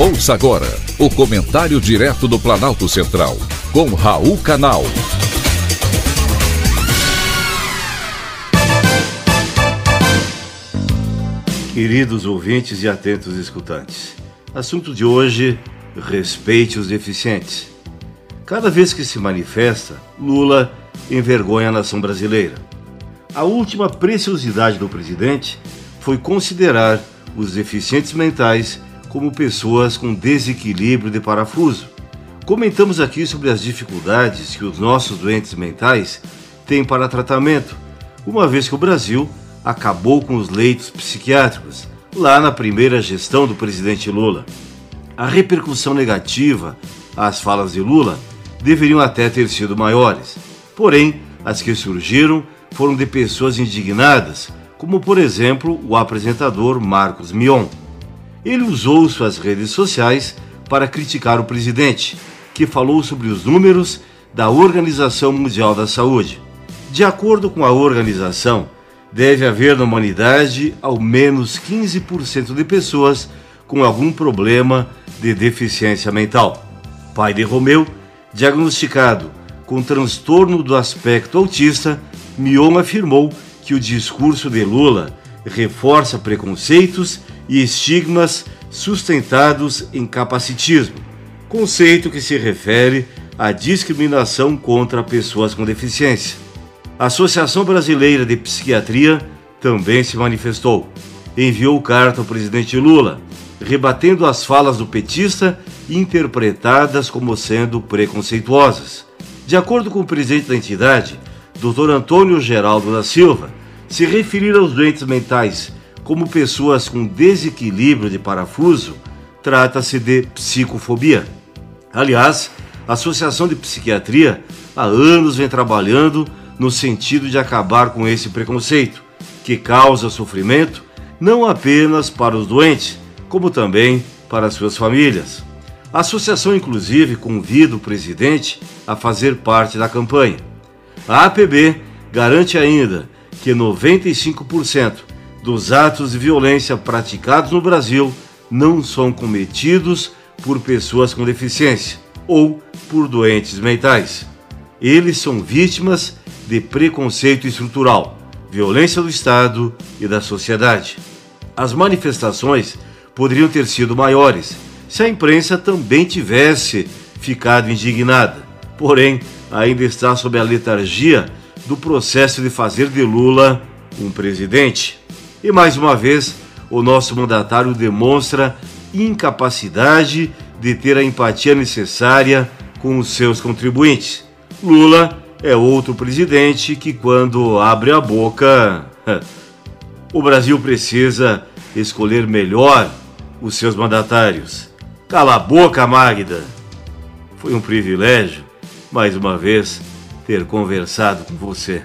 Ouça agora o comentário direto do Planalto Central, com Raul Canal. Queridos ouvintes e atentos escutantes, assunto de hoje: respeite os deficientes. Cada vez que se manifesta, Lula envergonha a nação brasileira. A última preciosidade do presidente foi considerar os deficientes mentais como pessoas com desequilíbrio de parafuso. Comentamos aqui sobre as dificuldades que os nossos doentes mentais têm para tratamento, uma vez que o Brasil acabou com os leitos psiquiátricos lá na primeira gestão do presidente Lula. A repercussão negativa às falas de Lula deveriam até ter sido maiores, porém, as que surgiram foram de pessoas indignadas, como por exemplo o apresentador Marcos Mion ele usou suas redes sociais para criticar o presidente, que falou sobre os números da Organização Mundial da Saúde. De acordo com a organização, deve haver na humanidade ao menos 15% de pessoas com algum problema de deficiência mental. Pai de Romeu, diagnosticado com transtorno do aspecto autista, Mion afirmou que o discurso de Lula reforça preconceitos e estigmas sustentados em capacitismo, conceito que se refere à discriminação contra pessoas com deficiência. A Associação Brasileira de Psiquiatria também se manifestou. Enviou carta ao presidente Lula, rebatendo as falas do petista interpretadas como sendo preconceituosas. De acordo com o presidente da entidade, Dr. Antônio Geraldo da Silva, se referir aos doentes mentais como pessoas com desequilíbrio de parafuso, trata-se de psicofobia. Aliás, a Associação de Psiquiatria há anos vem trabalhando no sentido de acabar com esse preconceito, que causa sofrimento não apenas para os doentes, como também para suas famílias. A associação, inclusive, convida o presidente a fazer parte da campanha. A APB garante ainda que 95% dos atos de violência praticados no Brasil não são cometidos por pessoas com deficiência ou por doentes mentais. Eles são vítimas de preconceito estrutural, violência do Estado e da sociedade. As manifestações poderiam ter sido maiores se a imprensa também tivesse ficado indignada. Porém, ainda está sob a letargia do processo de fazer de Lula um presidente. E mais uma vez, o nosso mandatário demonstra incapacidade de ter a empatia necessária com os seus contribuintes. Lula é outro presidente que, quando abre a boca, o Brasil precisa escolher melhor os seus mandatários. Cala a boca, Magda! Foi um privilégio, mais uma vez, ter conversado com você.